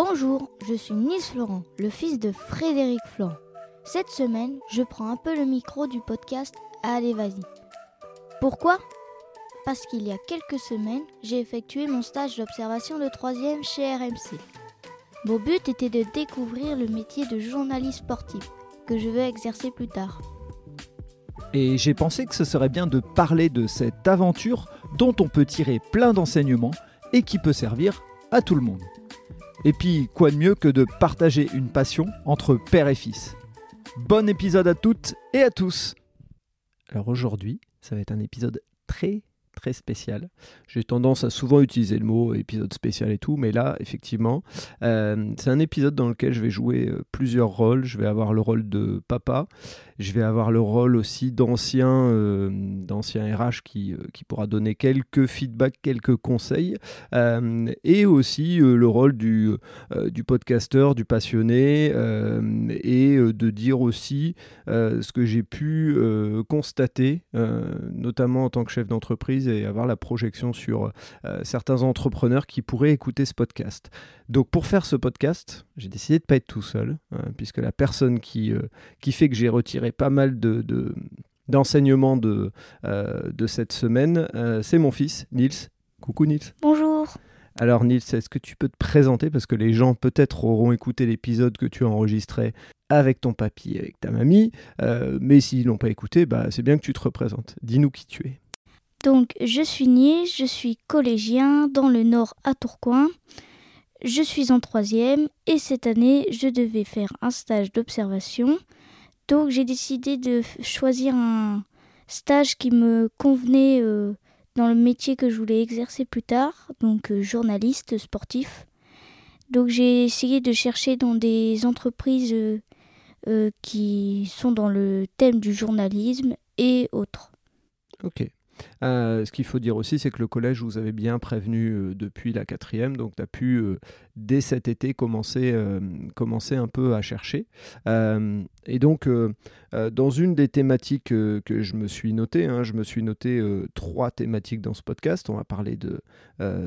Bonjour, je suis Nils Florent, le fils de Frédéric Florent. Cette semaine, je prends un peu le micro du podcast Allez vas-y. Pourquoi? Parce qu'il y a quelques semaines, j'ai effectué mon stage d'observation de troisième chez RMC. Mon but était de découvrir le métier de journaliste sportif, que je veux exercer plus tard. Et j'ai pensé que ce serait bien de parler de cette aventure dont on peut tirer plein d'enseignements et qui peut servir à tout le monde. Et puis, quoi de mieux que de partager une passion entre père et fils Bon épisode à toutes et à tous Alors aujourd'hui, ça va être un épisode très très spécial. J'ai tendance à souvent utiliser le mot épisode spécial et tout, mais là, effectivement, euh, c'est un épisode dans lequel je vais jouer euh, plusieurs rôles. Je vais avoir le rôle de papa, je vais avoir le rôle aussi d'ancien euh, d'ancien RH qui, qui pourra donner quelques feedbacks, quelques conseils, et aussi le rôle du, du podcasteur, du passionné, et de dire aussi ce que j'ai pu constater, notamment en tant que chef d'entreprise et avoir la projection sur euh, certains entrepreneurs qui pourraient écouter ce podcast. Donc pour faire ce podcast, j'ai décidé de ne pas être tout seul, hein, puisque la personne qui, euh, qui fait que j'ai retiré pas mal de, d'enseignements de, euh, de cette semaine, c'est mon fils, Nils. Coucou Nils. Bonjour. Alors Nils, est-ce que tu peux te présenter? Parce que les gens peut-être auront écouté l'épisode que tu as enregistré avec ton papy, avec ta mamie, mais s'ils l'ont pas écouté, bah, c'est bien que tu te représentes. Dis-nous qui tu es. Donc, je suis Nils, je suis collégien dans le nord à Tourcoing. Je suis en troisième et cette année, je devais faire un stage d'observation. Donc, j'ai décidé de choisir un stage qui me convenait euh, dans le métier que je voulais exercer plus tard, donc euh, journaliste sportif. Donc, j'ai essayé de chercher dans des entreprises euh, qui sont dans le thème du journalisme et autres. Ok. Euh, ce qu'il faut dire aussi, c'est que le collège vous avez bien prévenu euh, depuis la quatrième, donc tu as pu, euh, dès cet été, commencer, commencer un peu à chercher. et donc, dans une des thématiques que je me suis noté, hein, je me suis noté trois thématiques dans ce podcast. On va parler de,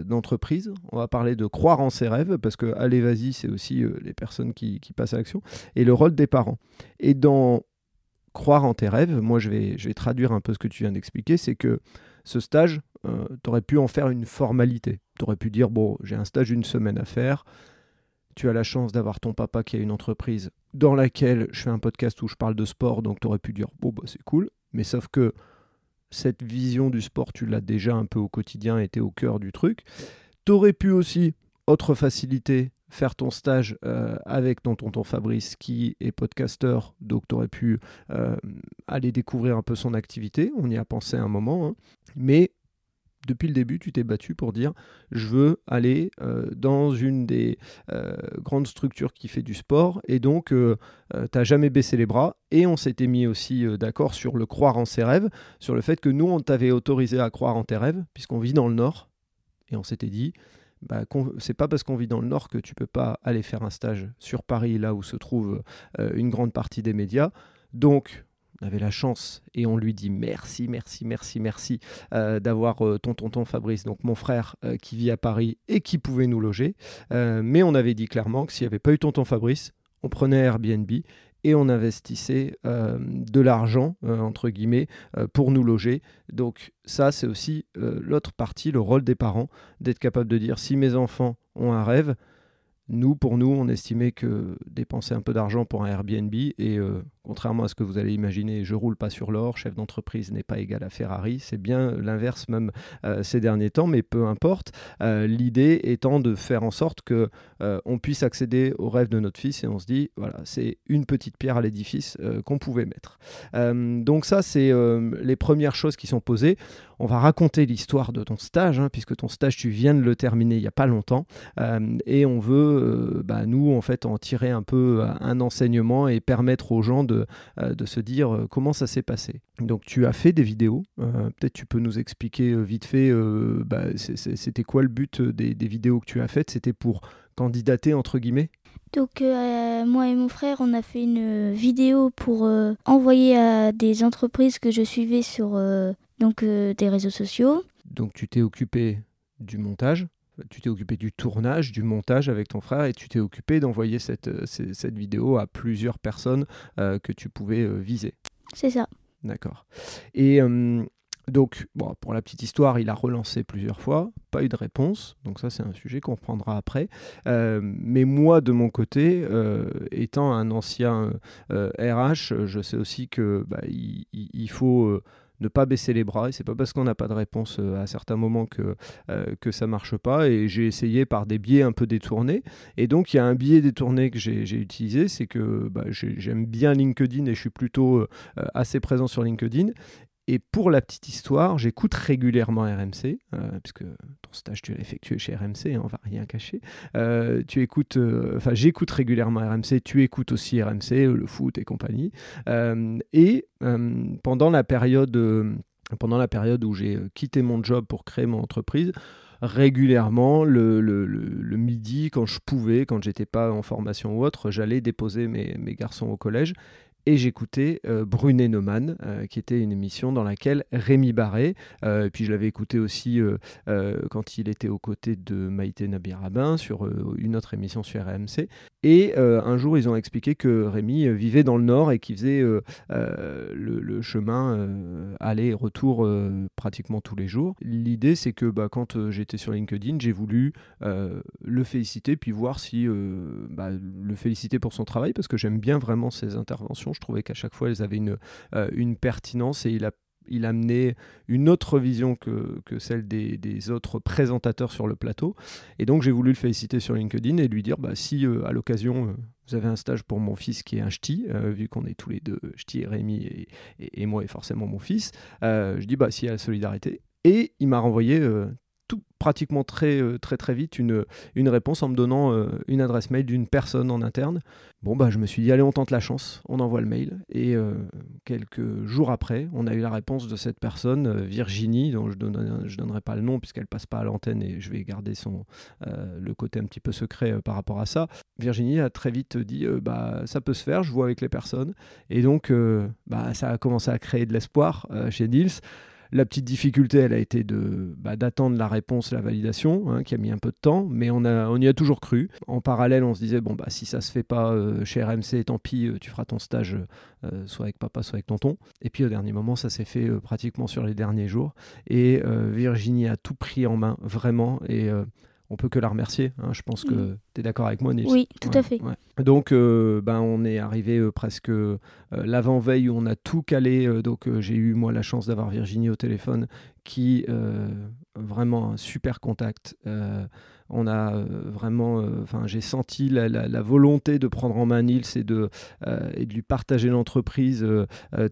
d'entreprise, on va parler de croire en ses rêves, parce que allez, vas-y, c'est aussi les personnes qui, qui passent à l'action, et le rôle des parents. Et dans croire en tes rêves, moi je vais, traduire un peu ce que tu viens d'expliquer, c'est que ce stage, euh, tu aurais pu en faire une formalité. Tu aurais pu dire, bon, j'ai un stage d'une semaine à faire, tu as la chance d'avoir ton papa qui a une entreprise dans laquelle je fais un podcast où je parle de sport, donc tu aurais pu dire, bon, bah, c'est cool, mais sauf que cette vision du sport, tu l'as déjà un peu au quotidien, était au cœur du truc. Tu aurais pu aussi, autre facilité, faire ton stage euh, avec ton tonton Fabrice qui est podcasteur, donc tu aurais pu euh, aller découvrir un peu son activité, on y a pensé un moment, hein. mais depuis le début, tu t'es battu pour dire je veux aller euh, dans une des grandes structures qui fait du sport. Et donc tu n'as jamais baissé les bras. Et on s'était mis aussi d'accord sur le croire en ses rêves, sur le fait que nous on t'avait autorisé à croire en tes rêves puisqu'on vit dans le nord. Et on s'était dit bah, c'est pas parce qu'on vit dans le Nord que tu peux pas aller faire un stage sur Paris, là où se trouve euh, une grande partie des médias. Donc, on avait la chance et on lui dit merci, merci, merci, merci euh, d'avoir euh, ton tonton Fabrice, donc mon frère qui vit à Paris et qui pouvait nous loger. mais on avait dit clairement que s'il n'y avait pas eu tonton Fabrice, on prenait Airbnb et on investissait euh, de l'argent, euh, entre guillemets, euh, pour nous loger. Donc ça, c'est aussi l'autre partie, le rôle des parents, d'être capable de dire si mes enfants ont un rêve, nous, pour nous, on estimait que dépenser un peu d'argent pour un Airbnb, et contrairement à ce que vous allez imaginer, je roule pas sur l'or, chef d'entreprise n'est pas égal à Ferrari, c'est bien l'inverse même ces derniers temps, mais peu importe. L'idée étant de faire en sorte que on puisse accéder au rêve de notre fils, et on se dit, voilà, c'est une petite pierre à l'édifice qu'on pouvait mettre. donc ça, c'est les premières choses qui sont posées on va raconter l'histoire de ton stage, hein, puisque ton stage, tu viens de le terminer il n'y a pas longtemps, euh, et on veut, euh, bah, nous, en fait, en tirer un peu euh, un enseignement et permettre aux gens de, de se dire comment ça s'est passé. Donc, tu as fait des vidéos, peut-être tu peux nous expliquer vite fait, bah, c'était quoi le but des, des vidéos que tu as faites? C'était pour candidater, entre guillemets? Donc moi et mon frère, on a fait une vidéo pour envoyer à des entreprises que je suivais sur donc euh, des réseaux sociaux. Donc tu t'es occupé du montage, tu t'es occupé du tournage, du montage avec ton frère et tu t'es occupé d'envoyer cette, cette, vidéo à plusieurs personnes que tu pouvais viser. C'est ça. D'accord. Et donc, bon, pour la petite histoire, il a relancé plusieurs fois, pas eu de réponse. Donc ça, c'est un sujet qu'on prendra après. Euh, mais moi, de mon côté, euh, étant un ancien RH, euh, je sais aussi que bah, il, faut ne pas baisser les bras. Et c'est pas parce qu'on n'a pas de réponse à certains moments que, que ça marche pas. Et j'ai essayé par des biais un peu détournés. Et donc, il y a un biais détourné que j'ai utilisé, c'est que bah, j'aime bien LinkedIn et je suis plutôt assez présent sur LinkedIn. Et pour la petite histoire, j'écoute régulièrement RMC, euh, puisque ton stage tu l'as effectué chez RMC, hein, on va rien cacher. Euh, tu écoutes, euh, enfin j'écoute régulièrement RMC, tu écoutes aussi RMC, le foot et compagnie. et pendant la période, pendant la période où j'ai quitté mon job pour créer mon entreprise, régulièrement le, midi quand je pouvais, quand j'étais pas en formation ou autre, j'allais déposer mes garçons au collège et j'écoutais euh, Brunet Neumann, euh, qui était une émission dans laquelle Rémi Barré, euh, et puis je l'avais écouté aussi quand il était aux côtés de Maïté Nabirabin sur une autre émission sur RMC. Et un jour, ils ont expliqué que Rémi vivait dans le Nord et qu'il faisait le, chemin aller et retour pratiquement tous les jours. L'idée, c'est que bah, quand j'étais sur LinkedIn, j'ai voulu le féliciter, puis voir si bah, le féliciter pour son travail, parce que j'aime bien vraiment ses interventions je trouvais qu'à chaque fois, elles avaient une, euh, une pertinence et il a il amenait une autre vision que, que celle des, des, autres présentateurs sur le plateau. Et donc j'ai voulu le féliciter sur LinkedIn et lui dire bah, si euh, à l'occasion euh, vous avez un stage pour mon fils qui est un ch'ti, vu qu'on est tous les deux, ch'ti et Rémi et, moi et forcément mon fils, je dis bah s'il y a la solidarité. Et il m'a renvoyé pratiquement très, euh, très, très vite une, une réponse en me donnant euh, une adresse mail d'une personne en interne. Bon, bah, je me suis dit, allez, on tente la chance, on envoie le mail. Et euh, quelques jours après, on a eu la réponse de cette personne, Virginie, dont je ne je donnerai pas le nom puisqu'elle passe pas à l'antenne et je vais garder son, le côté un petit peu secret par rapport à ça. Virginie a très vite dit, bah, ça peut se faire, je vois avec les personnes. Et donc, bah, ça a commencé à créer de l'espoir chez Nils. La petite difficulté, elle a été de bah, d'attendre la réponse, la validation, hein, qui a mis un peu de temps, mais on, y a toujours cru. En parallèle, on se disait bon bah si ça se fait pas euh, chez RMC, tant pis, euh, tu feras ton stage euh, soit avec papa, soit avec tonton. Et puis au dernier moment, ça s'est fait pratiquement sur les derniers jours. Et Virginie a tout pris en main, vraiment. On peut que la remercier. Hein. Je pense que mm. tu es d'accord avec moi, Nils. Oui, tout à fait. Donc, euh, ben, on est arrivé euh, presque euh, l'avant-veille où on a tout calé. donc, j'ai eu, moi, la chance d'avoir Virginie au téléphone qui, vraiment, un super contact on a euh, vraiment, euh, enfin, j'ai senti la, volonté de prendre en main Nils et de, euh, et de lui partager l'entreprise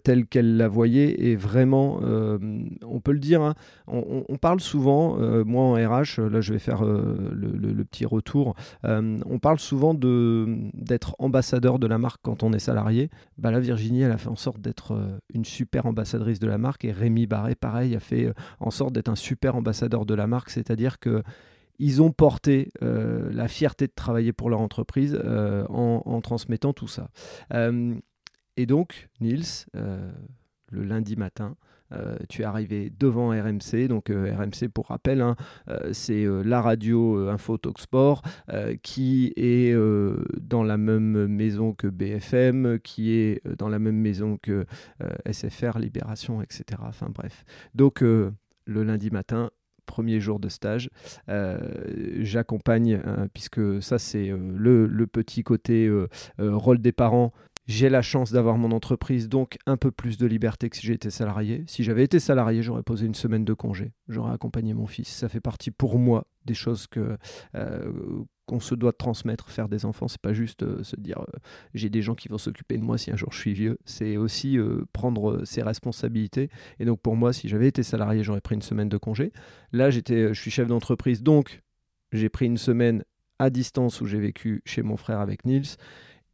telle qu'elle la voyait. Et vraiment, on peut le dire, hein, on, parle souvent, moi en RH, là je vais faire le, petit retour, on parle souvent d'être ambassadeur de la marque quand on est salarié. Bah là, Virginie, elle a fait en sorte d'être une super ambassadrice de la marque et Rémi Barré, pareil, a fait en sorte d'être un super ambassadeur de la marque, c'est-à-dire que ils ont porté euh, la fierté de travailler pour leur entreprise euh, en, transmettant tout ça. Euh, et donc, Nils, le lundi matin, tu es arrivé devant RMC. Donc RMC, pour rappel, hein, c'est la radio Info Talk Sport qui est dans la même maison que BFM, qui est dans la même maison que SFR, Libération, etc. Enfin bref. Donc le lundi matin, premier jour de stage. Euh, j'accompagne, hein, puisque ça c'est euh, le, petit côté euh, rôle des parents. J'ai la chance d'avoir mon entreprise, donc un peu plus de liberté que si j'étais salarié. Si j'avais été salarié, j'aurais posé une semaine de congé. J'aurais accompagné mon fils. Ça fait partie pour moi des choses que qu'on se doit de transmettre, faire des enfants, c'est pas juste euh, se dire euh, j'ai des gens qui vont s'occuper de moi si un jour je suis vieux, c'est aussi euh, prendre ses responsabilités. Et donc pour moi, si j'avais été salarié, j'aurais pris une semaine de congé. Là, j'étais, je suis chef d'entreprise, donc j'ai pris une semaine à distance où j'ai vécu chez mon frère avec Nils.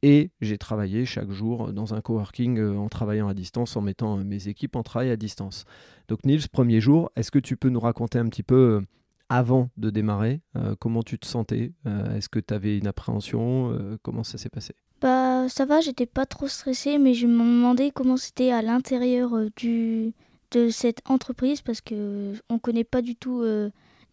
Et j'ai travaillé chaque jour dans un coworking en travaillant à distance, en mettant mes équipes en travail à distance. Donc Nils, premier jour, est-ce que tu peux nous raconter un petit peu avant de démarrer. Euh, comment tu te sentais euh, Est-ce que tu avais une appréhension euh, Comment ça s'est passé? Bah ça va, j'étais pas trop stressée, mais je me demandais comment c'était à l'intérieur du de cette entreprise parce que on connaît pas du tout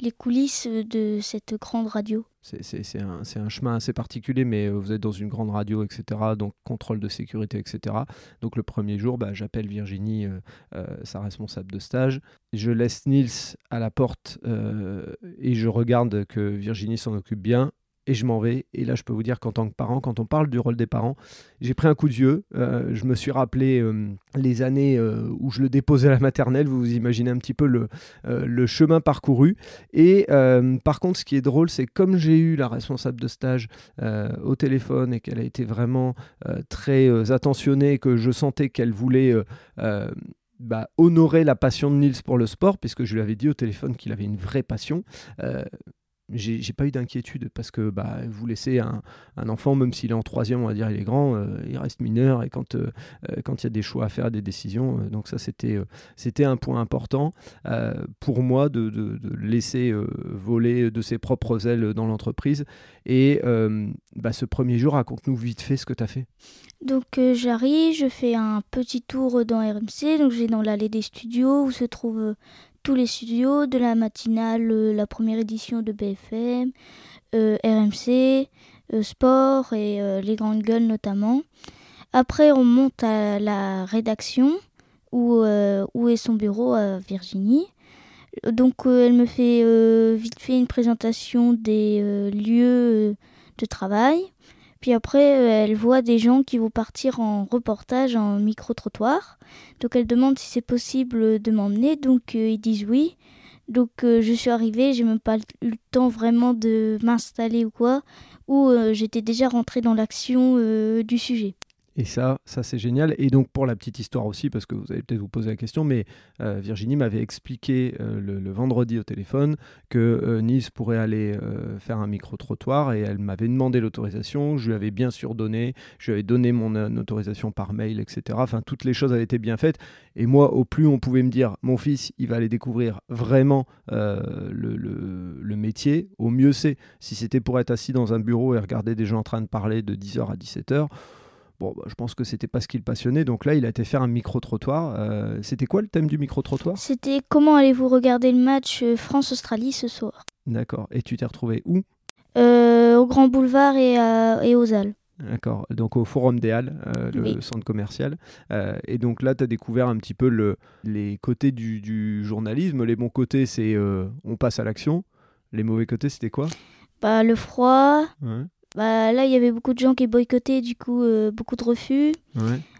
les coulisses de cette grande radio. C'est un, chemin assez particulier, mais vous êtes dans une grande radio, etc. Donc contrôle de sécurité, etc. Donc le premier jour, bah, j'appelle Virginie, sa responsable de stage. Je laisse Nils à la porte et je regarde que Virginie s'en occupe bien et je m'en vais. Et là, je peux vous dire qu'en tant que parent, quand on parle du rôle des parents, j'ai pris un coup de vieux. Euh, je me suis rappelé euh, les années euh, où je le déposais à la maternelle. Vous vous imaginez un petit peu le, chemin parcouru. Et par contre, ce qui est drôle, c'est comme j'ai eu la responsable de stage au téléphone et qu'elle a été vraiment très attentionnée, que je sentais qu'elle voulait... Bah, honorer la passion de Nils pour le sport, puisque je lui avais dit au téléphone qu'il avait une vraie passion j'ai pas eu d'inquiétude parce que bah, vous laissez un, un enfant, même s'il est en troisième, on va dire il est grand, euh, il reste mineur et quand euh, euh, quand il y a des choix à faire, des décisions, donc ça c'était c'était un point important pour moi de, de, laisser voler de ses propres ailes dans l'entreprise. Et bah, ce premier jour, raconte-nous vite fait ce que tu as fait. Donc j'arrive, je fais un petit tour dans RMC, donc je vais dans l'allée des studios où se trouve tous les studios, de la matinale, euh, la première édition de BFM, euh, RMC, euh, Sport et les grandes gueules notamment. Après, on monte à la rédaction où, où est son bureau à Virginie. Donc, elle me fait vite fait une présentation des lieux de travail. Puis après, euh, elle voit des gens qui vont partir en reportage en micro-trottoir. Donc elle demande si c'est possible de m'emmener. Donc euh, ils disent oui. Donc euh, je suis arrivée, j'ai même pas eu le temps vraiment de m'installer ou quoi, ou j'étais déjà rentrée dans l'action du sujet. Et ça, ça c'est génial. Et donc pour la petite histoire aussi, parce que vous allez peut-être vous poser la question, mais euh, Virginie m'avait expliqué euh, le, vendredi au téléphone que euh, Nice pourrait aller faire un micro-trottoir et elle m'avait demandé l'autorisation. Je lui avais bien sûr donné, je lui avais donné mon autorisation par mail, etc. Enfin, toutes les choses avaient été bien faites. Et moi, au plus on pouvait me dire, mon fils, il va aller découvrir vraiment le, le, métier, au mieux c'est. Si c'était pour être assis dans un bureau et regarder des gens en train de parler de 10h à 17h, Bon, bah, je pense que c'était pas ce qui le passionnait. Donc là, il a été faire un micro-trottoir. Euh, c'était quoi le thème du micro-trottoir? C'était comment allez-vous regarder le match euh, France-Australie ce soir? D'accord. Et tu t'es retrouvé où? Euh, Au Grand Boulevard et, et aux Halles. D'accord, donc au Forum des Halles, le centre commercial. et donc là, tu as découvert un petit peu le, les côtés du, journalisme. Les bons côtés, c'est on passe à l'action. Les mauvais côtés, c'était quoi? Bah, Le froid, bah, là, il y avait beaucoup de gens qui boycottaient, du coup, euh, beaucoup de refus.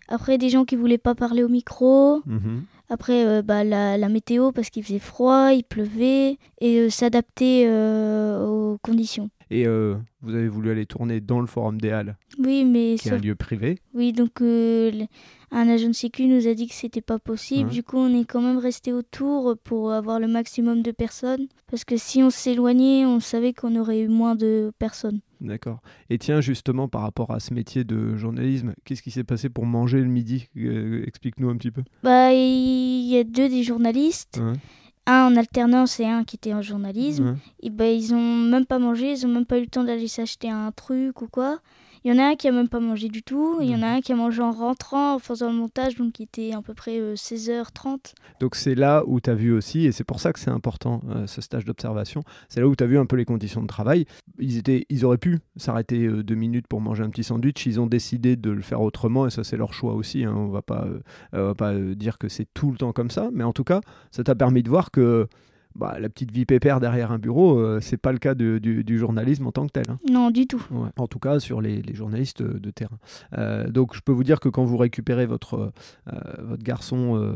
Après, des gens qui voulaient pas parler au micro. Mhm. Après, euh, bah, la, la, météo, parce qu'il faisait froid, il pleuvait, et euh, s'adapter aux conditions. Et vous avez voulu aller tourner dans le Forum des Halles Oui, mais... Qui est un lieu privé Oui, donc un agent de sécu nous a dit que c'était pas possible. Du coup, on est quand même resté autour pour avoir le maximum de personnes. Parce que si on s'éloignait, on savait qu'on aurait eu moins de personnes. D'accord. Et tiens, justement, par rapport à ce métier de journalisme, qu'est-ce qui s'est passé pour manger le midi? Euh, Explique-nous un petit peu. Bah, il y a deux des journalistes. Un en alternance et un qui était en journalisme. Et bah, ils ont même pas mangé, ils ont même pas eu le temps d'aller s'acheter un truc ou quoi. Il y en a un qui a même pas mangé du tout. Il y en a un qui a mangé en rentrant, en faisant le montage, donc qui était à peu près 16h30. Euh, donc c'est là où tu as vu aussi, et c'est pour ça que c'est important euh, ce stage d'observation, c'est là où tu as vu un peu les conditions de travail. Ils, étaient, ils auraient pu s'arrêter euh, deux minutes pour manger un petit sandwich. Ils ont décidé de le faire autrement, et ça c'est leur choix aussi. Hein. On va pas, va pas dire que c'est tout le temps comme ça, mais en tout cas, ça t'a permis de voir que bah, la petite vie pépère derrière un bureau, euh, c'est pas le cas du, journalisme en tant que tel. Hein. Non, du tout. En tout cas, sur les, journalistes de terrain. Euh, donc, je peux vous dire que quand vous récupérez votre, euh, votre garçon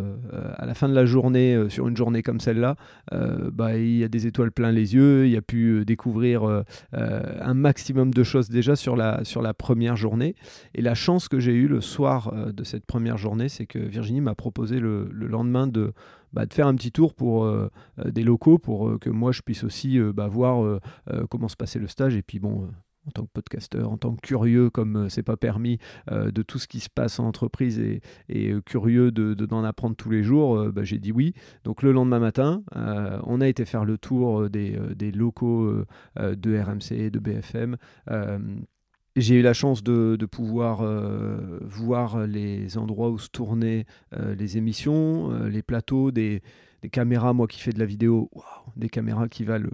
à la fin de la journée, sur une journée comme celle-là, bah, il y a des étoiles plein les yeux, il a pu découvrir un maximum de choses déjà sur la, sur la première journée. Et la chance que j'ai eue le soir de cette première journée, c'est que Virginie m'a proposé le lendemain de bah, de faire un petit tour pour euh, euh, des locaux pour euh, que moi je puisse aussi bah, voir comment se passait le stage et puis bon en tant que podcasteur, en tant que curieux, comme c'est pas permis, de tout ce qui se passe en entreprise et, curieux d'en de, d'en apprendre tous les jours, bah, j'ai dit oui. Donc le lendemain matin, on a été faire le tour des, des locaux de RMC, de BFM. J'ai eu la chance de, pouvoir euh, voir les endroits où se tournaient euh, les émissions, euh, les plateaux des, caméras, moi qui fais de la vidéo, des caméras qui valent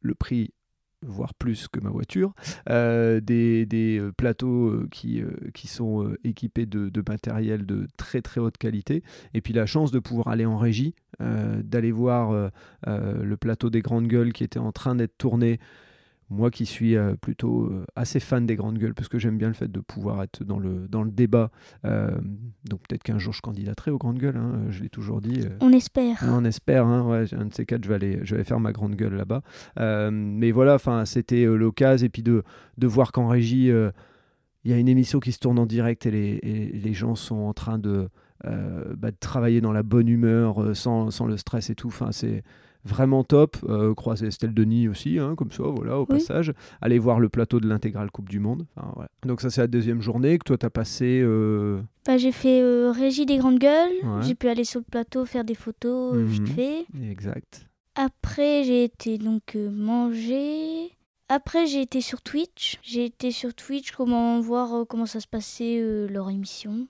le, prix voire plus que ma voiture, des, plateaux qui, qui sont équipés de, de, matériel de très très haute qualité, et puis la chance de pouvoir aller en régie, d'aller voir le plateau des grandes gueules qui était en train d'être tourné moi qui suis euh, plutôt euh, assez fan des grandes gueules, parce que j'aime bien le fait de pouvoir être dans le, dans le débat. Euh, donc peut-être qu'un jour je candidaterai aux grandes gueules, hein, je l'ai toujours dit. on espère. on espère, hein, ouais, un de ces quatre, je vais aller, je vais faire ma grande gueule là-bas. mais voilà, c'était l'occasion, et puis de, de voir qu'en régie, il y a une émission qui se tourne en direct et les, les gens sont en train de, bah, de, travailler dans la bonne humeur, sans, sans le stress et tout. Enfin, c'est vraiment top. Euh, croiser Estelle Denis aussi, hein, comme ça, voilà, au passage. Aller voir le plateau de l'intégrale Coupe du Monde. Donc ça, c'est la deuxième journée que toi, tu as passé... Euh, bah, j'ai fait euh, Régie des Grandes Gueules. J'ai pu aller sur le plateau faire des photos vite mhm. fait. Exact. Après, j'ai été donc manger. Après, j'ai été sur Twitch. J'ai été sur Twitch, comment voir comment ça se passait leur émission.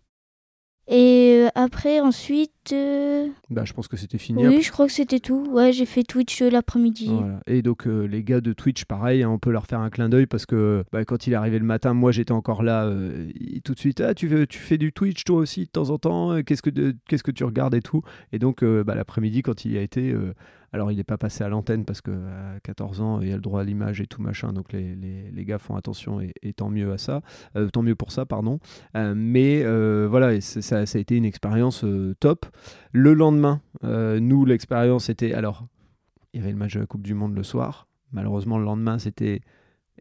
Et euh, après, ensuite. Euh, bah, je pense que c'était fini. Oui, je crois que c'était tout. Ouais, j'ai fait Twitch euh, l'après-midi. Et donc, les gars de Twitch, pareil, hein, on peut leur faire un clin d'œil parce que bah, quand il est arrivé le matin, moi j'étais encore là tout de suite. Ah, tu, veux, tu fais du Twitch toi aussi de temps en temps Qu'est-ce que, qu'est-ce que tu regardes et tout? Et donc, bah, l'après-midi, quand il y a été, alors, il n'est pas passé à l'antenne parce qu'à 14 ans, il y a le droit à l'image et tout machin, donc les, les, gars font attention et, tant mieux à ça, euh, tant mieux pour ça, pardon. Euh, mais euh, voilà, ça, a été une expérience top. Le lendemain, nous, l'expérience était. Alors, il y avait le match de la Coupe du Monde le soir. Malheureusement, le lendemain, c'était.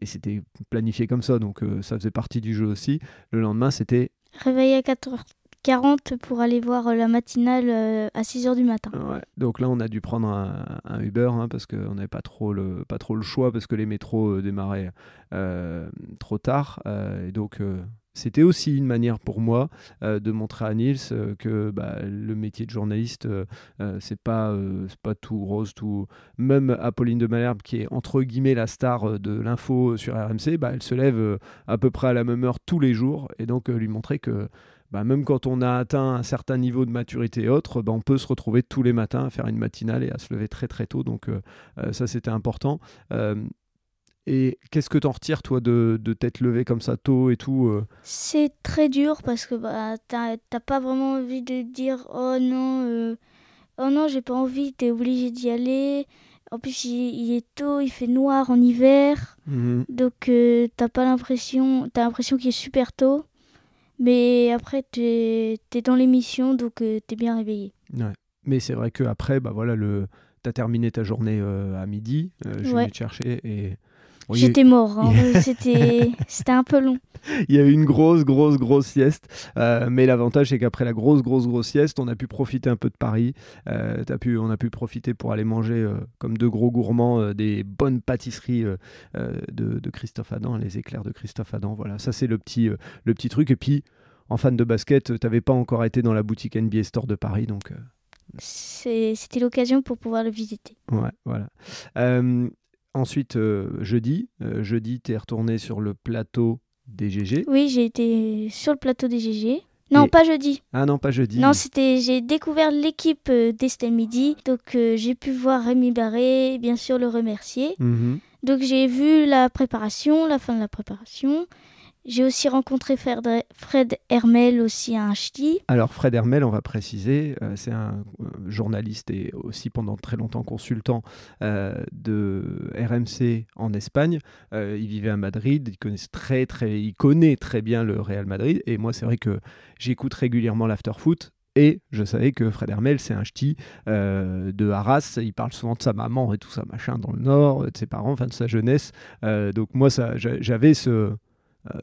Et c'était planifié comme ça, donc ça faisait partie du jeu aussi. Le lendemain, c'était. Réveillé à 4h 40 pour aller voir euh, la matinale euh, à 6h du matin. Donc là, on a dû prendre un, Uber hein, parce qu'on n'avait pas, trop le, pas trop le choix parce que les métros euh, démarraient trop tard. et donc, c'était aussi une manière pour moi de montrer à Niels que bah, le métier de journaliste, c'est pas, pas tout rose, tout. Même Apolline de Malherbe, qui est entre guillemets la star de l'info sur RMC, bah, elle se lève à peu près à la même heure tous les jours. Et donc, lui montrer que bah, même quand on a atteint un certain niveau de maturité et autres, bah, on peut se retrouver tous les matins à faire une matinale et à se lever très très tôt. Donc euh, euh, ça, c'était important. Euh, et qu'est-ce que tu en retires, toi, de, de t'être levé comme ça tôt et tout C'est très dur parce que bah, t'as pas vraiment envie de dire Oh non, oh non, j'ai pas envie, t'es obligé d'y aller. En plus, il, est tôt, il fait noir en hiver. Mmh Donc, t'as pas l'impression, t'as l'impression qu'il est super tôt. Mais après, tu es, dans l'émission, donc euh, tu es bien réveillé. Ouais. Mais c'est vrai qu'après, bah voilà, le... tu as terminé ta journée euh, à midi, euh, je vais te chercher et J'étais mort, hein. c'était un peu long. Il y a eu une grosse, grosse, grosse sieste. Euh, mais l'avantage, c'est qu'après la grosse, grosse, grosse sieste, on a pu profiter un peu de Paris. Euh, as pu, on a pu profiter pour aller manger, euh, comme deux gros gourmands, des bonnes pâtisseries de, Christophe Adam, les éclairs de Christophe Adam. Voilà, ça, c'est le petit, le petit truc. Et puis, en fan de basket, tu n'avais pas encore été dans la boutique NBA Store de Paris. Donc. C'était l'occasion pour pouvoir le visiter. Ouais, voilà. Ensuite, euh, jeudi, euh, jeudi, tu es retourné sur le plateau des GG. Oui, j'ai été sur le plateau des GG. Non, pas jeudi. Ah non, pas jeudi. Non, c'était j'ai découvert l'équipe euh, d'Estelle Midi, donc j'ai pu voir Rémi Barré, bien sûr le remercier. Mhm. Donc j'ai vu la préparation, la fin de la préparation. J'ai aussi rencontré Fred Hermel aussi à ch'ti. Alors Fred Hermel, on va préciser, euh, c'est un euh, journaliste et aussi pendant très longtemps consultant euh, de RMC en Espagne. il vivait à Madrid, il connaît très très, il connaît très bien le Real Madrid. Et moi, c'est vrai que j'écoute régulièrement l'afterfoot. Et je savais que Fred Hermel, c'est un ch'ti de Arras. Il parle souvent de sa maman et tout ça, machin, dans le Nord, de ses parents, enfin de sa jeunesse. donc moi, j'avais ce,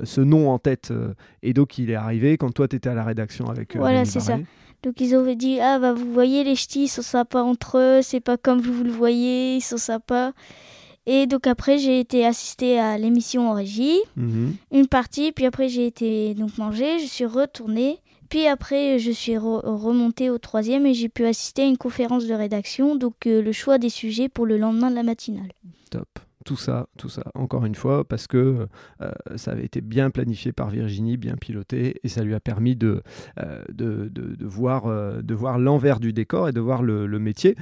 ce nom en tête. Euh, et donc, il est arrivé quand toi, tu étais à la rédaction avec. Euh, voilà, c'est ça. Donc, ils avaient dit Ah, bah, vous voyez, les ch'tis, ils sont sympas entre eux, c'est pas comme vous, le voyez, ils sont sympas. Et donc, après, j'ai été assistée à l'émission en régie, mhm. une partie, puis après, j'ai été donc manger, je suis retournée. Puis après, je suis remontée au troisième et j'ai pu assister à une conférence de rédaction, donc le choix des sujets pour le lendemain de la matinale. Top. Tout ça, tout ça, encore une fois, parce que ça avait été bien planifié par Virginie, bien piloté, et ça lui a permis de, de, de, voir, de voir l'envers du décor et de voir le, le métier.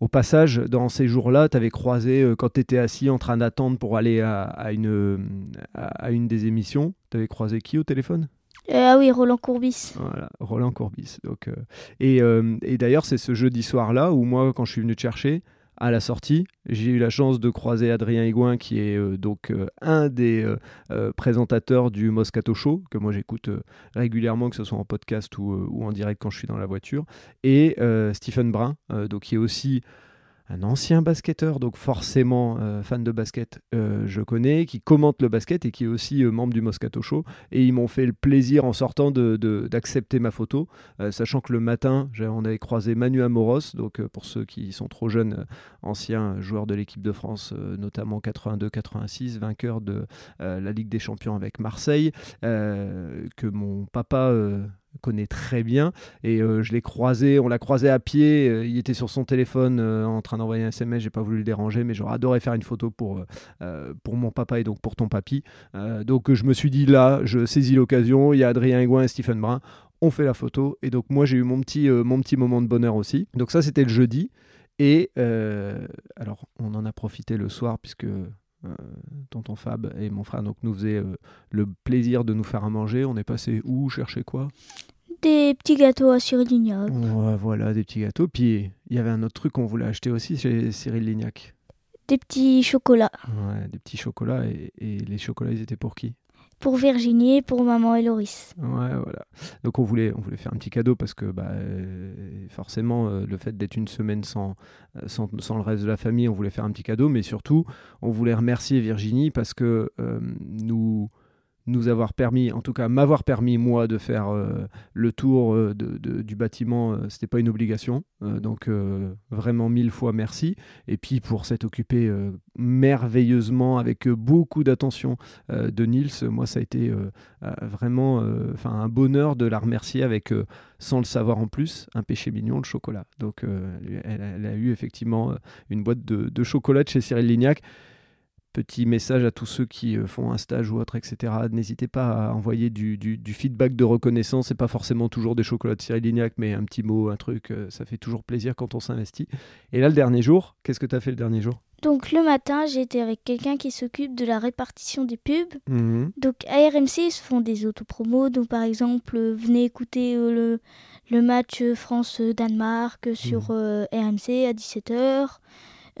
Au passage, dans ces jours-là, tu avais croisé, euh, quand tu étais assis en train d'attendre pour aller à, une, à, une des émissions, tu avais croisé qui au téléphone? Euh, Ah oui, Roland Courbis. Voilà, Roland Courbis. Donc, euh, et, et d'ailleurs, c'est ce jeudi soir-là où moi, quand je suis venu te chercher, à la sortie. J'ai eu la chance de croiser Adrien Higuin, qui est euh, donc euh, un des euh, présentateurs du Moscato Show, que moi j'écoute régulièrement, que ce soit en podcast ou, ou, en direct quand je suis dans la voiture, et Stephen Brun, donc qui est aussi un ancien basketteur, donc forcément euh, fan de basket, euh, je connais, qui commente le basket et qui est aussi euh, membre du Moscato Show. Et ils m'ont fait le plaisir en sortant d'accepter ma photo, sachant que le matin, on avait croisé Manu Amoros, donc pour ceux qui sont trop jeunes, ancien joueur de l'équipe de France, notamment 82-86, vainqueur de la Ligue des Champions avec Marseille, que mon papa connaît très bien et euh, je l'ai croisé, on l'a croisé à pied, euh, il était sur son téléphone euh, en train d'envoyer un SMS, j'ai pas voulu le déranger mais j'aurais adoré faire une photo pour, pour mon papa et donc pour ton papy. donc je me suis dit là, je saisis l'occasion, il y a Adrien Aigouin et Stephen Brun, on fait la photo et donc moi j'ai eu mon petit, mon petit moment de bonheur aussi. Donc ça c'était le jeudi et alors on en a profité le soir puisque tonton Fab et mon frère donc nous faisaient le plaisir de nous faire à manger. On est passé où Chercher quoi? Des petits gâteaux à Cyril Lignac. voilà, des petits gâteaux. Puis il y avait un autre truc qu'on voulait acheter aussi chez Cyril Lignac. Des petits chocolats. Ouais, des petits chocolats. Et, et les chocolats, ils étaient pour qui? Pour Virginie, pour maman et Loris. Ouais, voilà. Donc on voulait, on voulait faire un petit cadeau parce que bah, euh, forcément, euh, le fait d'être une semaine sans, euh, sans, sans, le reste de la famille, on voulait faire un petit cadeau, mais surtout, on voulait remercier Virginie parce que nous nous avoir permis, en tout cas m'avoir permis moi de faire euh, le tour euh, de, du bâtiment, euh, c'était pas une obligation. donc vraiment mille fois merci. Et puis pour s'être occupé merveilleusement avec beaucoup d'attention de Nils, moi ça a été vraiment un bonheur de la remercier avec, sans le savoir en plus, un péché mignon, le chocolat. Donc elle, a eu effectivement une boîte de, de chocolat de chez Cyril Lignac. Petit message à tous ceux qui euh, font un stage ou autre, etc. N'hésitez pas à envoyer du, feedback de reconnaissance. C'est pas forcément toujours des chocolats de Cyril Lignac, mais un petit mot, un truc, euh, ça fait toujours plaisir quand on s'investit. Et là, le dernier jour, qu'est-ce que tu as fait le dernier jour? Donc le matin, j'ai été avec quelqu'un qui s'occupe de la répartition des pubs. Mhm. Donc à RMC, ils se font des autopromos. Donc par exemple, euh, venez écouter le, le match France-Danemark sur mhm. RMC à 17h.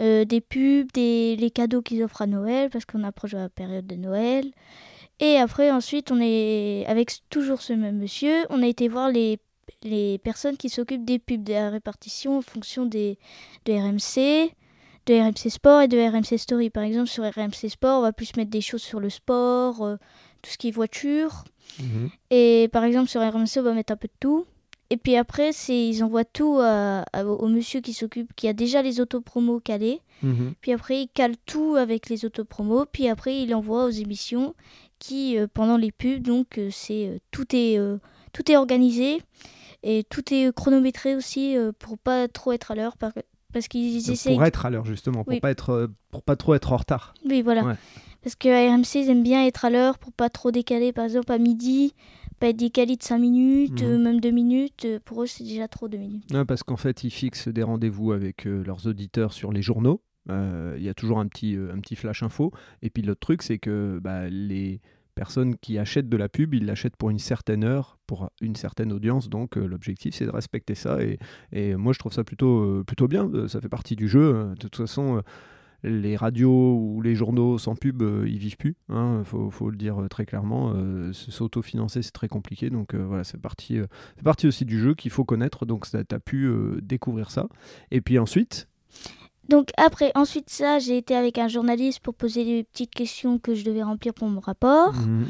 Euh, des pubs, des, les cadeaux qu'ils offrent à Noël, parce qu'on approche de la période de Noël. Et après, ensuite, on est avec toujours ce même monsieur, on a été voir les, les personnes qui s'occupent des pubs, de la répartition en fonction des, de RMC, de RMC Sport et de RMC Story. Par exemple, sur RMC Sport, on va plus mettre des choses sur le sport, euh, tout ce qui est voiture. Mhm. Et par exemple, sur RMC, on va mettre un peu de tout. Et puis après, c'est ils envoient tout au monsieur qui s'occupe, qui a déjà les autopromos calés. Mhm. Puis après, il cale tout avec les autopromos. Puis après, il envoie aux émissions qui, euh, pendant les pubs, donc euh, c'est euh, tout est tout est organisé et tout est chronométré aussi pour pas trop être à l'heure parce qu'ils essaient pour être à l'heure justement pour pas être pour pas trop être en retard. Oui, voilà. Parce que RMC ils aiment bien être à l'heure pour pas trop décaler par exemple à midi pas être décalé de 5 minutes, mhm. même 2 minutes. Euh, pour eux, c'est déjà trop 2 minutes. parce qu'en fait, ils fixent des rendez-vous avec euh, leurs auditeurs sur les journaux. Euh, il y a toujours un petit, un petit flash info. Et puis l'autre truc, c'est que bah, les personnes qui achètent de la pub, ils l'achètent pour une certaine heure, pour une certaine audience. Donc l'objectif, c'est de respecter ça. Et, et, moi, je trouve ça plutôt, plutôt bien. Ça fait partie du jeu. De toute façon les radios ou les journaux sans pub, euh, ils vivent plus. Il hein, faut, le dire euh, très clairement. Euh, s'autofinancer, c'est très compliqué. Donc voilà, c'est partie, partie aussi du jeu qu'il faut connaître. Donc tu as pu découvrir ça. Et puis ensuite, donc après, ensuite ça, j'ai été avec un journaliste pour poser des petites questions que je devais remplir pour mon rapport. Mhm.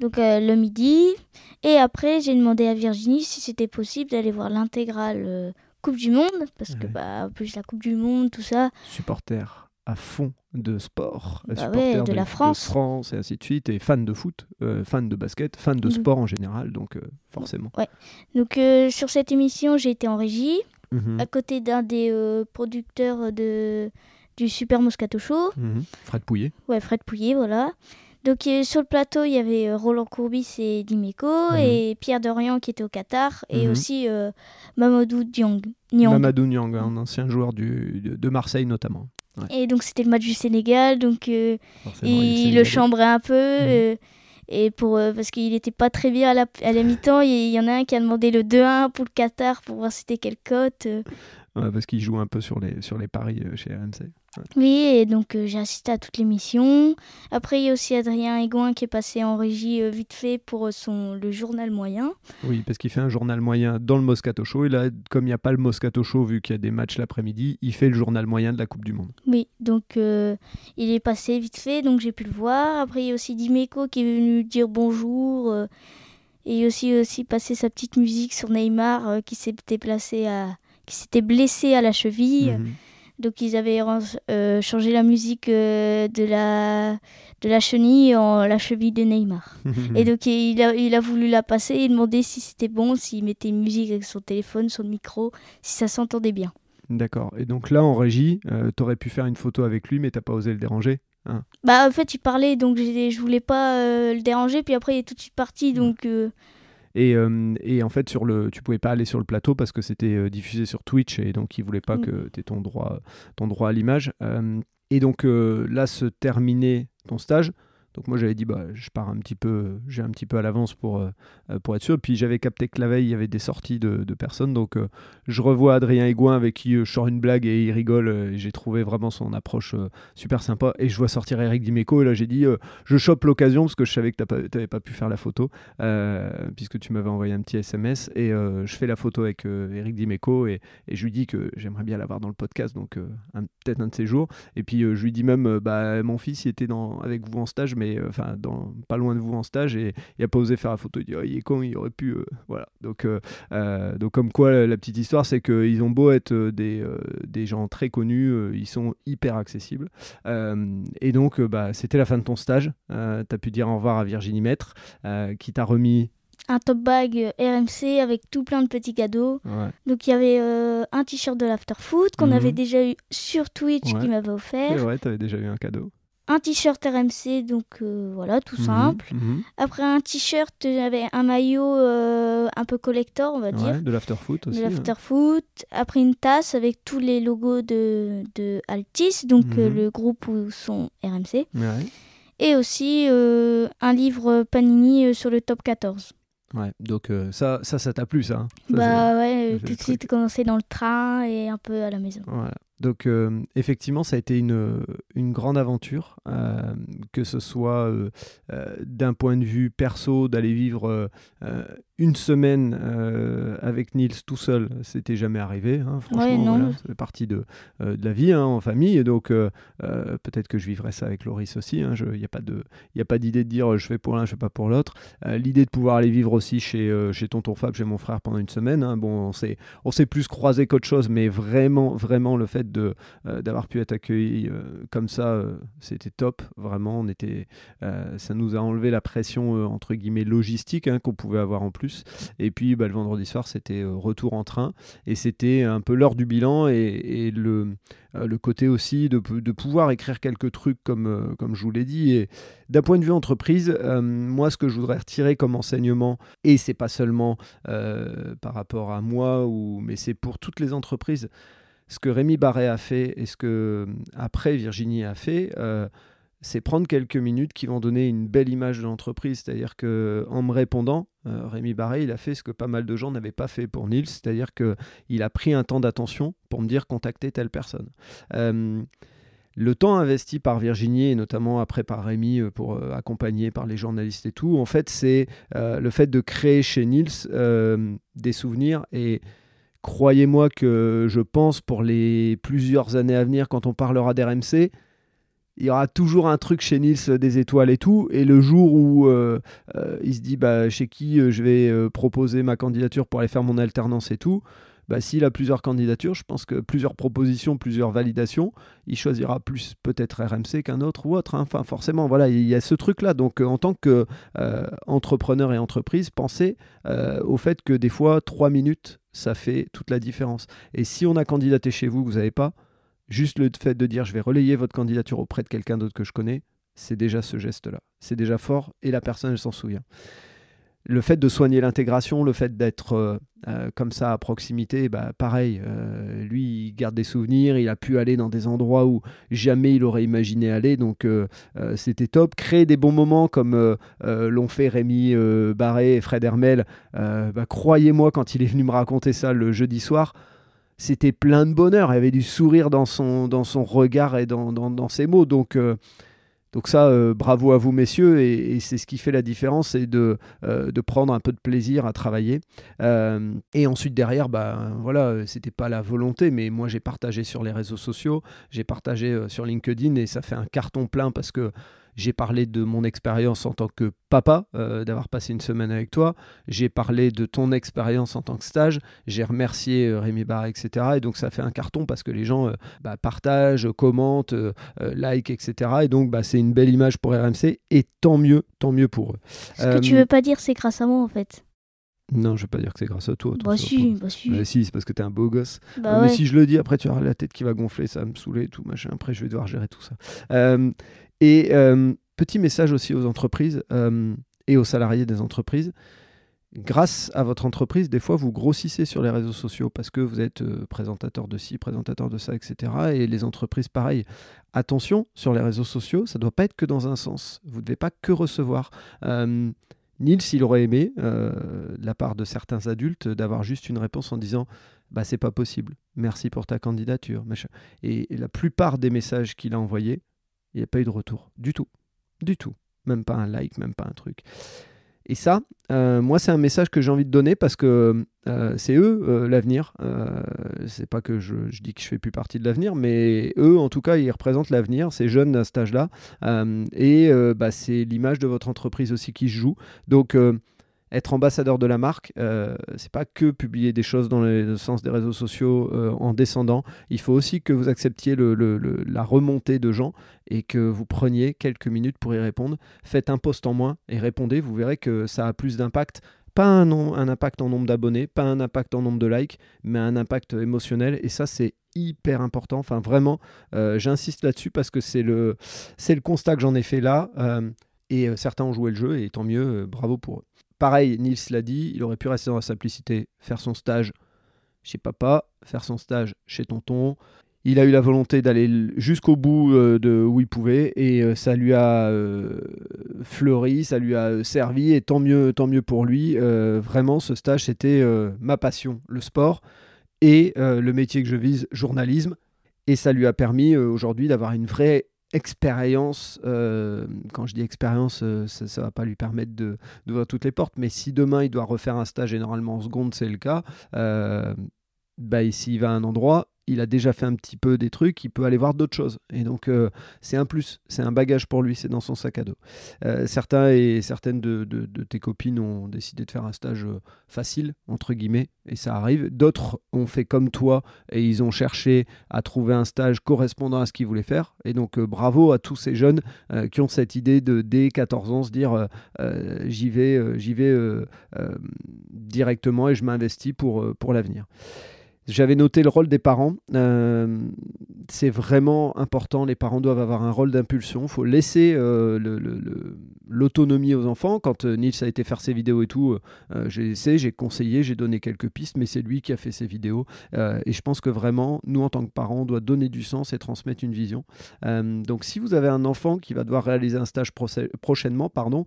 Donc le midi. Et après, j'ai demandé à Virginie si c'était possible d'aller voir l'intégrale Coupe du Monde. Parce que, bah, en plus, la Coupe du Monde, tout ça. Supporter à fond de sport, bah de, la France. France et ainsi de suite, et fan de foot, euh, fan de basket, fan de sport en général, donc euh, forcément. Ouais. Donc euh, sur cette émission, j'ai été en régie, mhm. à côté d'un des producteurs de du Super Moscato Show. Mhm. Fred Pouillet. Ouais, Fred Pouillet, voilà. Donc sur le plateau, il y avait Roland Courbis et Dimeco Mhm. et Pierre Dorian qui était au Qatar et aussi Mamadou Diong. Niang. Mamadou Niang, un ancien joueur du, de Marseille notamment. Et donc c'était le match du Sénégal, donc euh, il le chambrait un peu. Mhm. euh, et pour, euh, parce qu'il n'était pas très bien à la, à la mi-temps, il y- en a un qui a demandé le 2-1 pour le Qatar pour voir c'était quelle cote. Ouais, parce qu'il joue un peu sur les, sur les paris chez RMC. Oui, et donc euh, j'ai assisté à toutes les missions. Après, il y a aussi Adrien Aigouin qui est passé en régie euh, vite fait pour euh, son, le journal moyen. Oui, parce qu'il fait un journal moyen dans le Moscato Show. Et là, comme il n'y a pas le Moscato Show, vu qu'il y a des matchs l'après-midi, il fait le journal moyen de la Coupe du Monde. Oui, donc euh, il est passé vite fait, donc j'ai pu le voir. Après, il y a aussi Dimeco qui est venu dire bonjour. et il a aussi, aussi passé sa petite musique sur Neymar qui s'était placé à qui s'était blessé à la cheville. Mhm. Donc ils avaient euh, changé la musique euh, de la de la chenille en la cheville de Neymar. Et donc il a, il a voulu la passer et demander si c'était bon, s'il mettait une musique avec son téléphone, son micro, si ça s'entendait bien. D'accord. Et donc là, en régie, euh, t'aurais pu faire une photo avec lui, mais t'as pas osé le déranger. Bah en fait il parlait donc je voulais pas euh, le déranger puis après il est tout de suite parti donc Et, euh, et en fait, sur le, tu pouvais pas aller sur le plateau parce que c'était euh, diffusé sur Twitch et donc il voulait pas Mm. que tu aies ton droit, ton droit à l'image. Euh, et donc là, se terminait ton stage. Donc moi j'avais dit bah je pars un petit peu, j'ai un petit peu à l'avance pour, euh, euh, pour être sûr. Puis j'avais capté que la veille il y avait des sorties de, personnes. Donc euh, je revois Adrien Aigouin avec qui je sors une blague et il rigole. j'ai trouvé vraiment son approche super sympa. Et je vois sortir Eric Dimeco et là j'ai dit je chope l'occasion parce que je savais que tu n'avais pas pu faire la photo puisque tu m'avais envoyé un petit SMS et je fais la photo avec Eric Dimeco et, je lui dis que j'aimerais bien l'avoir dans le podcast donc peut-être un de ces jours et puis je lui dis même bah mon fils il était dans, avec vous en stage mais euh, enfin dans pas loin de vous en stage et il a pas osé faire la photo il dit Oh, il est con il aurait pu euh, voilà donc euh, donc comme quoi la, petite histoire c'est qu'ils ont beau être des, des gens très connus ils sont hyper accessibles et donc, bah, c'était la fin de ton stage. tu as pu dire au revoir à Virginie Maître, qui t'a remis. un top bag RMC avec tout plein de petits cadeaux. Ouais, Donc il y avait euh, un t-shirt de l'afterfoot qu'on Mhm. avait déjà eu sur Twitch Ouais. qui m'avait c'est offert. vrai, tu avais déjà eu un cadeau. Un t-shirt RMC donc euh, voilà tout Mhm, simple. mhm. Après un t-shirt j'avais un maillot euh, un peu collector on va dire. Ouais, de l'afterfoot aussi. de hein. l'afterfoot, après une tasse avec tous les logos de, de Altis, donc euh, Mhm. le groupe où sont RMC, Ouais, et aussi euh, un livre Panini euh, sur le top 14. ouais. Donc, euh, ça, ça, ça t'a plu, ça, hein Ça, bah ouais, euh, tout de suite commencer dans le train et un peu à la maison. Voilà. Donc, euh, effectivement, ça a été une, une grande aventure, euh, que ce soit euh, d'un point de vue perso, d'aller vivre une semaine avec Nils tout seul, c'était jamais arrivé. hein, franchement, Ouais, voilà, ça fait partie de, de la vie hein, en famille. Et donc, peut-être que je vivrai ça avec Loris aussi. Il n'y a pas d'idée de dire je fais pour l'un, je fais pas pour l'autre. L'idée de pouvoir aller vivre aussi chez, chez Tonton Fab, chez mon frère pendant une semaine. hein. Bon, on s'est on s'est plus croisé qu'autre chose, mais vraiment, vraiment, le fait de, euh, d'avoir pu être accueilli euh, comme ça, euh, c'était top. Vraiment, on était, ça nous a enlevé la pression, entre guillemets, logistique hein, qu'on pouvait avoir en plus. Et puis, bah, le vendredi soir, c'était retour en train. Et c'était un peu l'heure du bilan et, le, le côté aussi de, de pouvoir écrire quelques trucs comme, comme je vous l'ai dit. Et d'un point de vue entreprise, moi, ce que je voudrais retirer comme enseignement, et c'est pas seulement par rapport à moi, ou, mais c'est pour toutes les entreprises, ce que Rémi Barret a fait et ce que après Virginie a fait, euh, c'est prendre quelques minutes qui vont donner une belle image de l'entreprise. C'est-à-dire que en me répondant, euh, Rémi Barret, il a fait ce que pas mal de gens n'avaient pas fait pour Nils, c'est-à-dire que il a pris un temps d'attention pour me dire contacter telle personne. Euh, le temps investi par Virginie et notamment après par Rémi euh, pour euh, accompagner par les journalistes et tout, en fait, c'est euh, le fait de créer chez Nils euh, des souvenirs et croyez-moi que je pense pour les plusieurs années à venir, quand on parlera d'RMC, il y aura toujours un truc chez Nils euh, des étoiles et tout. Et le jour où euh, euh, il se dit bah, chez qui je vais proposer ma candidature pour aller faire mon alternance et tout, bah, s'il a plusieurs candidatures, je pense que plusieurs propositions, plusieurs validations, il choisira plus peut-être RMC qu'un autre ou autre. hein. Enfin, forcément, voilà, il y a ce truc-là. Donc, en tant que euh, entrepreneur et entreprise, pensez au fait que des fois, trois minutes, ça fait toute la différence. Et si on a candidaté chez vous, vous n'avez pas, Juste le fait de dire je vais relayer votre candidature auprès de quelqu'un d'autre que je connais, c'est déjà ce geste-là. C'est déjà fort et la personne, elle s'en souvient le fait de soigner l'intégration, le fait d'être euh, euh, comme ça à proximité, bah, pareil, euh, lui, il garde des souvenirs, il a pu aller dans des endroits où jamais il aurait imaginé aller, donc c'était top. Créer des bons moments comme l'ont fait Rémi Barré et Fred Hermel, bah, croyez-moi, quand il est venu me raconter ça le jeudi soir, c'était plein de bonheur, il y avait du sourire dans son, dans son regard et dans, dans, dans ses mots, donc donc ça, euh, bravo à vous messieurs, et, c'est ce qui fait la différence, c'est de, euh, prendre un peu de plaisir à travailler. Euh, et ensuite derrière, bah voilà, c'était pas la volonté, mais moi j'ai partagé sur les réseaux sociaux, j'ai partagé sur LinkedIn, et ça fait un carton plein parce que j'ai parlé de mon expérience en tant que papa, euh, d'avoir passé une semaine avec toi. J'ai parlé de ton expérience en tant que stage. J'ai remercié euh, Rémi Barre, etc. Et donc ça fait un carton parce que les gens euh, bah, partagent, commentent, like, etc. Et donc bah, c'est une belle image pour RMC. Et tant mieux, tant mieux pour eux. Ce que tu veux pas dire, c'est grâce à moi en fait. Non, je vais pas dire que c'est grâce à toi. Bah si, bah si. Bah si, c'est parce que tu es un beau gosse. Bah mais si je le dis, après tu auras la tête qui va gonfler, ça va me saouler tout, machin. Après, je vais devoir gérer tout ça. Et Petit message aussi aux entreprises euh, et aux salariés des entreprises. Grâce à votre entreprise, des fois, vous grossissez sur les réseaux sociaux parce que vous êtes euh, présentateur de ci, présentateur de ça, etc. Et les entreprises, pareil. Attention, sur les réseaux sociaux, ça ne doit pas être que dans un sens. Vous ne devez pas que recevoir. Euh, Nils, il aurait aimé, de la part de certains adultes, d'avoir juste une réponse en disant bah, c'est pas possible, merci pour ta candidature. Et, et la plupart des messages qu'il a envoyés, il n'y a pas eu de retour, du tout. Du tout. Même pas un like, même pas un truc. Et ça, euh, moi, c'est un message que j'ai envie de donner parce que euh, c'est eux euh, l'avenir. c'est pas que je, dis que je fais plus partie de l'avenir, mais eux, en tout cas, ils représentent l'avenir, ces jeunes à cet âge-là. et bah, c'est l'image de votre entreprise aussi qui se joue. Donc, être ambassadeur de la marque, euh, c'est pas que publier des choses dans le sens des réseaux sociaux euh, en descendant. Il faut aussi que vous acceptiez la remontée de gens et que vous preniez quelques minutes pour y répondre. Faites un post en moins et répondez. Vous verrez que ça a plus d'impact. Pas un, impact en nombre d'abonnés, pas un impact en nombre de likes, mais un impact émotionnel. Et ça, c'est hyper important. Enfin, vraiment, euh, j'insiste là-dessus parce que c'est le, c'est le constat que j'en ai fait là. Et certains ont joué le jeu et tant mieux, bravo pour eux. Pareil, Nils l'a dit, il aurait pu rester dans la simplicité, faire son stage chez papa, faire son stage chez tonton. Il a eu la volonté d'aller jusqu'au bout euh, de où il pouvait et euh, ça lui a euh, fleuri, ça lui a servi et tant mieux, tant mieux pour lui. vraiment, ce stage c'était ma passion, le sport et le métier que je vise, journalisme. Et ça lui a permis aujourd'hui d'avoir une vraie expérience, euh, quand je dis expérience, euh, ça ne va pas lui permettre d'ouvrir toutes les portes, mais si demain il doit refaire un stage, généralement en seconde c'est le cas, euh, bah, s'il va à un endroit, il a déjà fait un petit peu des trucs, il peut aller voir d'autres choses. Et donc, euh, c'est un plus, c'est un bagage pour lui, c'est dans son sac à dos. Euh, certains et certaines de, tes copines ont décidé de faire un stage euh, facile, entre guillemets, et ça arrive. D'autres ont fait comme toi et ils ont cherché à trouver un stage correspondant à ce qu'ils voulaient faire. Et donc, bravo à tous ces jeunes qui ont cette idée de, dès 14 ans, se dire j'y vais, j'y vais directement et je m'investis pour, pour l'avenir. J'avais noté le rôle des parents. Euh, c'est vraiment important. Les parents doivent avoir un rôle d'impulsion. Il faut laisser euh, l'autonomie aux enfants. Quand euh, Nils a été faire ses vidéos et tout, j'ai essayé, j'ai conseillé, j'ai donné quelques pistes, mais c'est lui qui a fait ses vidéos. et je pense que vraiment, nous, en tant que parents, on doit donner du sens et transmettre une vision. donc, si vous avez un enfant qui va devoir réaliser un stage prochainement, pardon,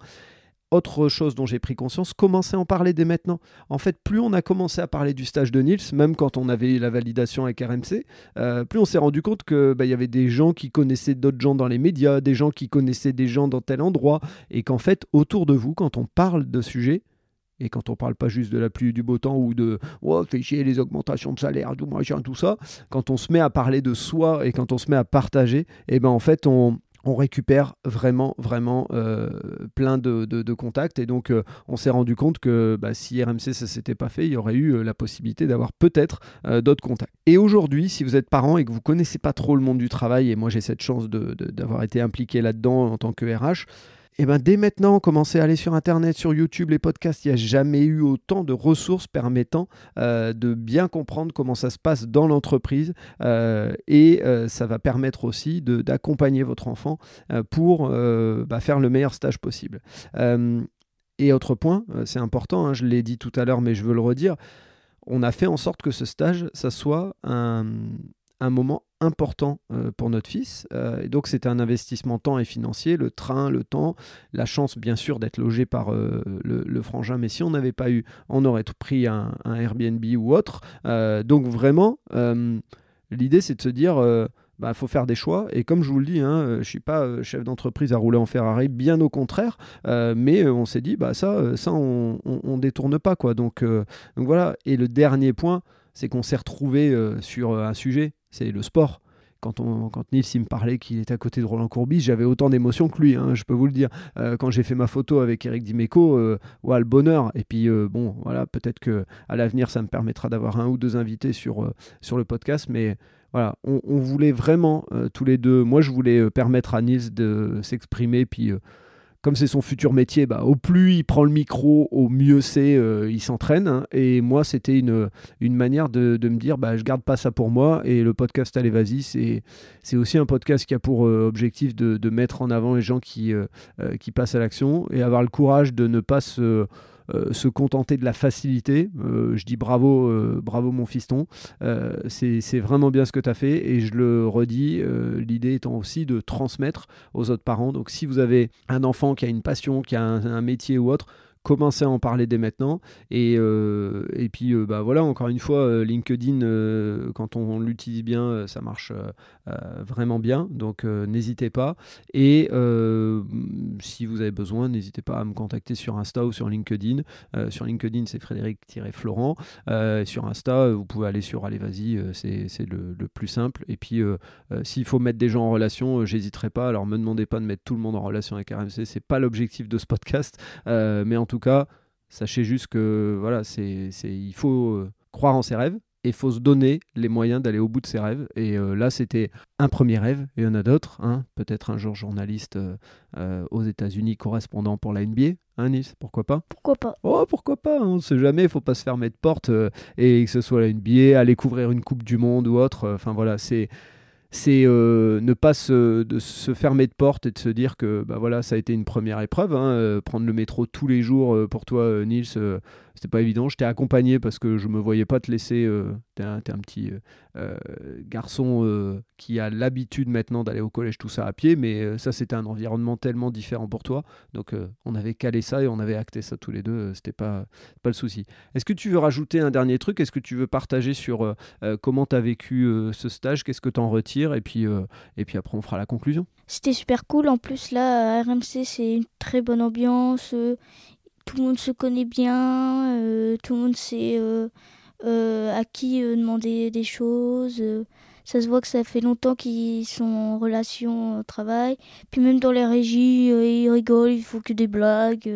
autre chose dont j'ai pris conscience, commencer à en parler dès maintenant. En fait, plus on a commencé à parler du stage de Nils, même quand on avait la validation avec RMC, euh, plus on s'est rendu compte qu'il bah, y avait des gens qui connaissaient d'autres gens dans les médias, des gens qui connaissaient des gens dans tel endroit, et qu'en fait, autour de vous, quand on parle de sujets, et quand on parle pas juste de la pluie du beau temps ou de oh, fait chier les augmentations de salaire, tout tout ça, quand on se met à parler de soi et quand on se met à partager, et eh ben en fait on, on récupère vraiment, vraiment euh, plein de, contacts. Et donc, euh, on s'est rendu compte que bah, si RMC, ça s'était pas fait, il y aurait eu euh, la possibilité d'avoir peut-être d'autres contacts. Et aujourd'hui, si vous êtes parent et que vous connaissez pas trop le monde du travail, et moi j'ai cette chance d'avoir été impliqué là-dedans en tant que RH, Et ben dès maintenant, commencez à aller sur Internet, sur YouTube, les podcasts. Il n'y a jamais eu autant de ressources permettant euh, de bien comprendre comment ça se passe dans l'entreprise. Euh, et euh, ça va permettre aussi d'accompagner votre enfant pour bah, faire le meilleur stage possible. et autre point, c'est important, hein, je l'ai dit tout à l'heure, mais je veux le redire. On a fait en sorte que ce stage, ça soit un, un moment important euh, pour notre fils. Euh, et donc c'était un investissement temps et financier, le train, le temps, la chance bien sûr d'être logé par euh, le, frangin, mais si on n'avait pas eu, on aurait pris un, Airbnb ou autre. donc vraiment, l'idée c'est de se dire... il bah, faut faire des choix. Et comme je vous le dis, hein, je ne suis pas chef d'entreprise à rouler en Ferrari, bien au contraire. mais on s'est dit, bah, ça, ça on ne détourne pas. Quoi. Donc voilà. Et le dernier point, c'est qu'on s'est retrouvé sur un sujet c'est le sport. Quand, on, quand Nils il me parlait qu'il était à côté de Roland Courbis, j'avais autant d'émotions que lui, hein, je peux vous le dire. Euh, quand j'ai fait ma photo avec Eric Dimeco, euh, le bonheur. Et puis, euh, bon, voilà, peut-être que à l'avenir, ça me permettra d'avoir un ou deux invités sur, sur le podcast. Mais voilà, on, on voulait vraiment, tous les deux, moi, je voulais permettre à Nils de s'exprimer, puis comme c'est son futur métier, bah, au plus il prend le micro, au mieux c'est, euh, il s'entraîne. Hein. Et moi, c'était une, manière de, me dire, bah, je garde pas ça pour moi. Et le podcast Allez Vas-y, c'est, aussi un podcast qui a pour euh, objectif de, mettre en avant les gens qui, euh, qui passent à l'action et avoir le courage de ne pas se se contenter de la facilité. Euh, je dis bravo, euh, bravo mon fiston. c'est vraiment bien ce que tu as fait et je le redis, l'idée étant aussi de transmettre aux autres parents. Donc si vous avez un enfant qui a une passion, qui a un métier ou autre, commencer à en parler dès maintenant. Et, euh, et puis, euh, bah, voilà, encore une fois, euh, LinkedIn, quand on, l'utilise bien, ça marche vraiment bien. Donc, n'hésitez pas. Et si vous avez besoin, n'hésitez pas à me contacter sur Insta ou sur LinkedIn. sur LinkedIn, c'est Frédéric-Florent. sur Insta, vous pouvez aller sur Allez, vas-y, c'est le, le, plus simple. Et puis, s'il faut mettre des gens en relation, j'hésiterai pas. Alors, me demandez pas de mettre tout le monde en relation avec RMC. C'est pas l'objectif de ce podcast. mais en tout tout cas, sachez juste que voilà, c'est, il faut euh, croire en ses rêves et il faut se donner les moyens d'aller au bout de ses rêves. Et euh, là, c'était un premier rêve, et il y en a d'autres. Hein. Peut-être un jour journaliste euh, aux États-Unis, correspondant pour la NBA. Hein, Nice, pourquoi pas? Pourquoi pas? Oh, pourquoi pas On ne sait jamais, il faut pas se fermer de porte. et que ce soit la NBA, aller couvrir une Coupe du Monde ou autre. Enfin voilà, c'est c'est euh, ne pas se, fermer de porte et de se dire que bah voilà ça a été une première épreuve hein, euh, prendre le métro tous les jours euh, pour toi Nils c'était pas évident. Je t'ai accompagné parce que je me voyais pas te laisser. Euh, tu es, un petit euh, euh, garçon qui a l'habitude maintenant d'aller au collège, tout ça à pied, mais ça, c'était un environnement tellement différent pour toi. Donc, on avait calé ça et on avait acté ça tous les deux. c'était pas, pas le souci. Est-ce que tu veux rajouter un dernier truc? Est-ce que tu veux partager sur comment tu as vécu ce stage? Qu'est-ce que tu en retires? Et puis, et puis après, on fera la conclusion. C'était super cool. En plus, là, RMC, c'est une très bonne ambiance tout le monde se connaît bien, euh, tout le monde sait euh, euh, à qui demander des choses. ça se voit que ça fait longtemps qu'ils sont en relation au travail. Puis même dans les régies, ils rigolent, ils font que des blagues.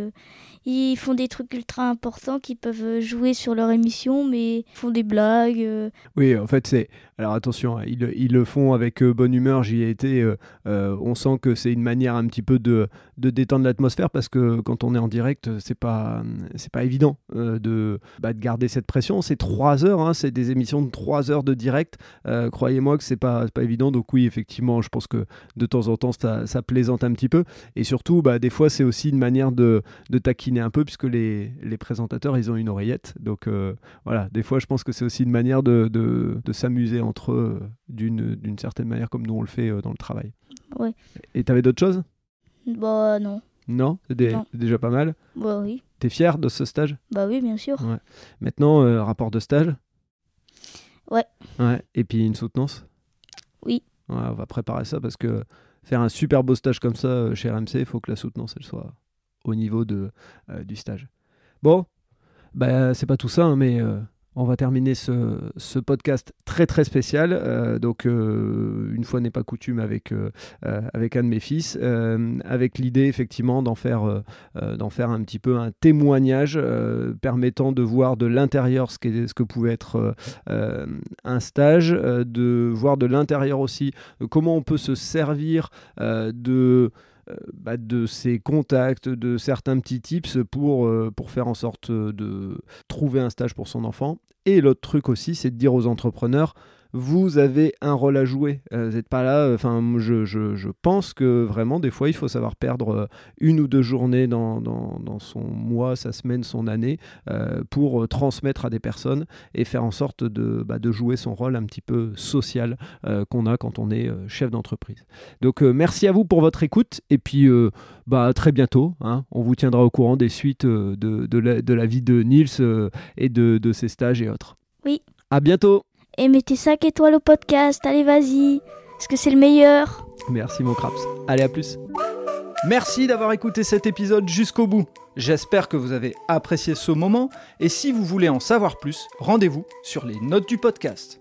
ils font des trucs ultra importants qui peuvent jouer sur leur émission, mais ils font des blagues. Oui, en fait, c'est alors attention, hein, ils, le font avec euh, bonne humeur, j'y ai été. Euh, euh, on sent que c'est une manière un petit peu de, détendre l'atmosphère parce que quand on est en direct, c'est pas, c'est pas évident de, bah, de, garder cette pression. C'est trois heures, hein, c'est des émissions de trois heures de direct. Croyez-moi que c'est pas, pas évident. Donc oui, effectivement, je pense que de temps en temps, ça, plaisante un petit peu. Et surtout, bah, des fois, c'est aussi une manière de, taquiner un peu puisque les, présentateurs, ils ont une oreillette. Donc voilà, des fois, je pense que c'est aussi une manière de, de s'amuser entre eux d'une certaine manière comme nous on le fait euh, dans le travail. Ouais. Et t'avais d'autres choses? Bah non. Non? Déjà pas mal? Bah oui. T'es fier de ce stage? Bah oui, bien sûr. Ouais. Maintenant, euh, rapport de stage? Ouais. Ouais. Et puis une soutenance? Oui. on va préparer ça parce que faire un super beau stage comme ça euh, chez RMC, il faut que la soutenance elle soit au niveau de, du stage. Bon, bah, c'est pas tout ça, hein, mais on va terminer ce, podcast très très spécial. Euh, donc, euh, une fois n'est pas coutume avec, euh, un de mes fils, avec l'idée effectivement d'en faire, un petit peu un témoignage permettant de voir de l'intérieur ce que pouvait être un stage, de voir de l'intérieur aussi comment on peut se servir de bah, de ses contacts, de certains petits tips pour, pour faire en sorte de trouver un stage pour son enfant. Et l'autre truc aussi, c'est de dire aux entrepreneurs, vous avez un rôle à jouer. Euh, vous n'êtes pas là. Euh, enfin, je, je, je, pense que vraiment, des fois, il faut savoir perdre euh, une ou deux journées dans, dans, dans son mois, sa semaine, son année pour transmettre à des personnes et faire en sorte de, bah, de jouer son rôle un petit peu social qu'on a quand on est chef d'entreprise. Donc, merci à vous pour votre écoute et puis bah, à très bientôt. Hein. On vous tiendra au courant des suites de, de, la, de la, vie de Nils et de, de ses stages et autres. Oui. À bientôt et mettez 5 étoiles au podcast. Allez, vas-y. Parce que c'est le meilleur. Merci, mon Craps. Allez, à plus. Merci d'avoir écouté cet épisode jusqu'au bout. J'espère que vous avez apprécié ce moment. Et si vous voulez en savoir plus, rendez-vous sur les notes du podcast.